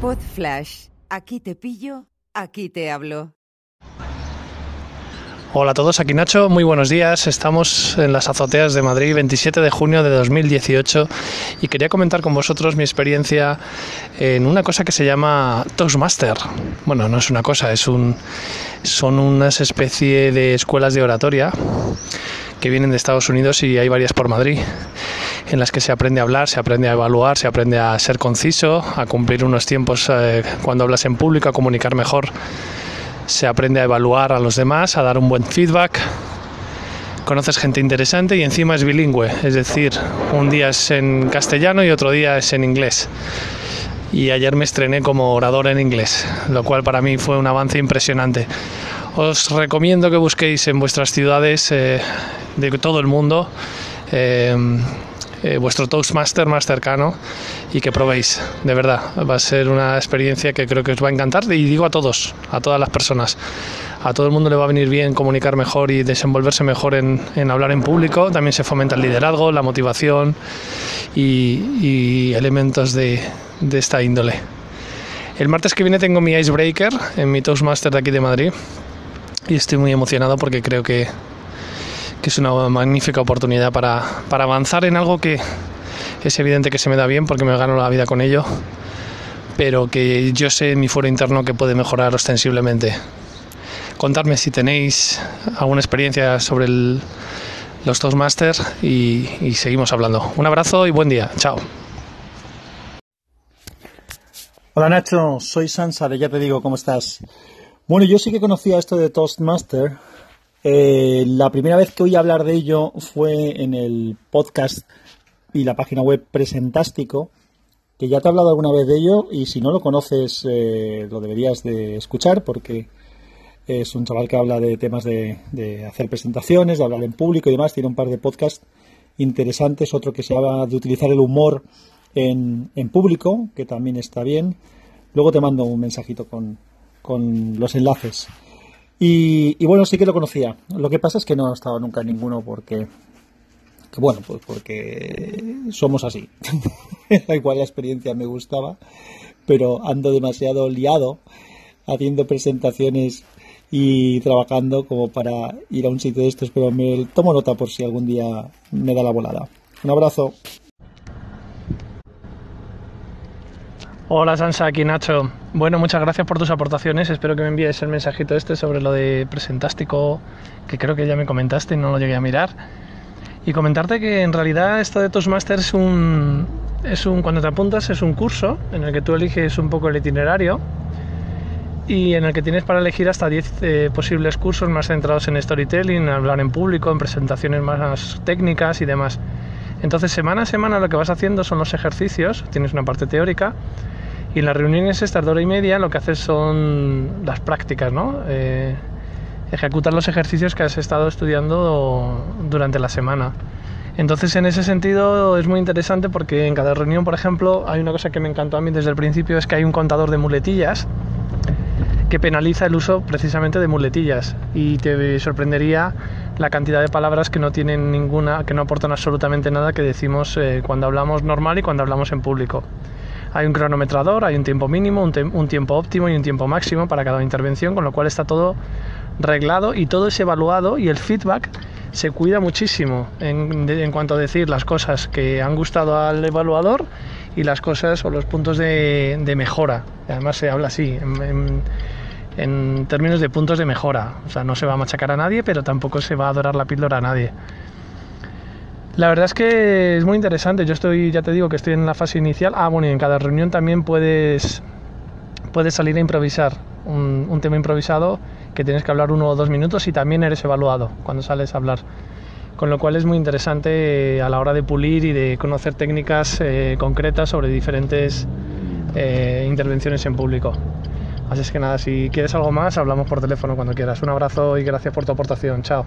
Pod Flash. Aquí te pillo, aquí te hablo. Hola a todos, aquí Nacho, muy buenos días. Estamos en las azoteas de Madrid, 27 de junio de 2018 y quería comentar con vosotros mi experiencia en una cosa que se llama Toastmaster. Bueno, no es una cosa, es un, son unas especie de escuelas de oratoria que vienen de Estados Unidos y hay varias por Madrid en las que se aprende a hablar, se aprende a evaluar, se aprende a ser conciso, a cumplir unos tiempos eh, cuando hablas en público, a comunicar mejor se aprende a evaluar a los demás, a dar un buen feedback, conoces gente interesante y encima es bilingüe, es decir, un día es en castellano y otro día es en inglés. Y ayer me estrené como orador en inglés, lo cual para mí fue un avance impresionante. Os recomiendo que busquéis en vuestras ciudades eh, de todo el mundo eh, eh, vuestro Toastmaster más cercano y que probéis, de verdad. Va a ser una experiencia que creo que os va a encantar y digo a todos, a todas las personas. A todo el mundo le va a venir bien comunicar mejor y desenvolverse mejor en, hablar en público. También se fomenta el liderazgo, la motivación y, elementos de, de esta índole. El martes que viene tengo mi Icebreaker en mi Toastmaster de aquí de Madrid y estoy muy emocionado porque creo que, que es una magnífica oportunidad para, para avanzar en algo que es evidente que se me da bien porque me gano la vida con ello, pero que yo sé en mi foro interno que puede mejorar ostensiblemente. Contadme si tenéis alguna experiencia sobre los Toastmasters y, y seguimos hablando. Un abrazo y buen día. Chao. Hola Nacho, soy Sansa de Ya Te Digo, ¿cómo estás? Bueno, yo sí que conocía esto de Toastmaster eh, la primera vez que oí hablar de ello fue en el podcast y la página web Presentástico, que ya te he hablado alguna vez de ello y si no lo conoces eh, lo deberías de escuchar porque es un chaval que habla de temas de, hacer presentaciones, de hablar en público y demás. Tiene un par de podcasts interesantes, otro que se habla de utilizar el humor en, público, que también está bien. Luego te mando un mensajito con, con los enlaces. Y, bueno, sí que lo conocía. Lo que pasa es que no he estado nunca en ninguno porque, bueno, pues porque somos así. Igual la experiencia me gustaba, pero ando demasiado liado haciendo presentaciones y trabajando como para ir a un sitio de estos, pero me tomo nota por si algún día me da la volada. Un abrazo. Hola Sansa, aquí Nacho. Bueno, muchas gracias por tus aportaciones. Espero que me envíes el mensajito este sobre lo de Presentástico, que creo que ya me comentaste y no lo llegué a mirar. Y comentarte que en realidad esto de Toastmasters es un, es un, cuando te apuntas es un curso en el que tú eliges un poco el itinerario y en el que tienes para elegir hasta 10 eh, posibles cursos más centrados en storytelling, en hablar en público, en presentaciones más técnicas y demás. Entonces, semana a semana lo que vas haciendo son los ejercicios, tienes una parte teórica y en las reuniones estas de hora y media lo que haces son las prácticas, ¿no? Eh, ejecutar los ejercicios que has estado estudiando durante la semana. Entonces, en ese sentido es muy interesante porque en cada reunión, por ejemplo, hay una cosa que me encantó a mí desde el principio, es que hay un contador de muletillas que penaliza el uso precisamente de muletillas y te sorprendería la cantidad de palabras que no tienen ninguna, que no aportan absolutamente nada que decimos eh, cuando hablamos normal y cuando hablamos en público. Hay un cronometrador, hay un tiempo mínimo, un, tiempo óptimo y un tiempo máximo para cada intervención, con lo cual está todo reglado y todo es evaluado y el feedback se cuida muchísimo en, cuanto a decir las cosas que han gustado al evaluador y las cosas o los puntos de, mejora. Además se habla así, en, en, términos de puntos de mejora. O sea, no se va a machacar a nadie, pero tampoco se va a adorar la píldora a nadie. La verdad es que es muy interesante. Yo estoy, ya te digo que estoy en la fase inicial. Ah, bueno, y en cada reunión también puedes, puedes salir a improvisar un, tema improvisado que tienes que hablar uno o dos minutos y también eres evaluado cuando sales a hablar. Con lo cual es muy interesante eh, a la hora de pulir y de conocer técnicas eh, concretas sobre diferentes eh, intervenciones en público. Así es que nada, si quieres algo más, hablamos por teléfono cuando quieras. Un abrazo y gracias por tu aportación. Chao.